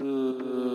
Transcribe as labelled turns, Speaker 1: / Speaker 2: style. Speaker 1: Uh...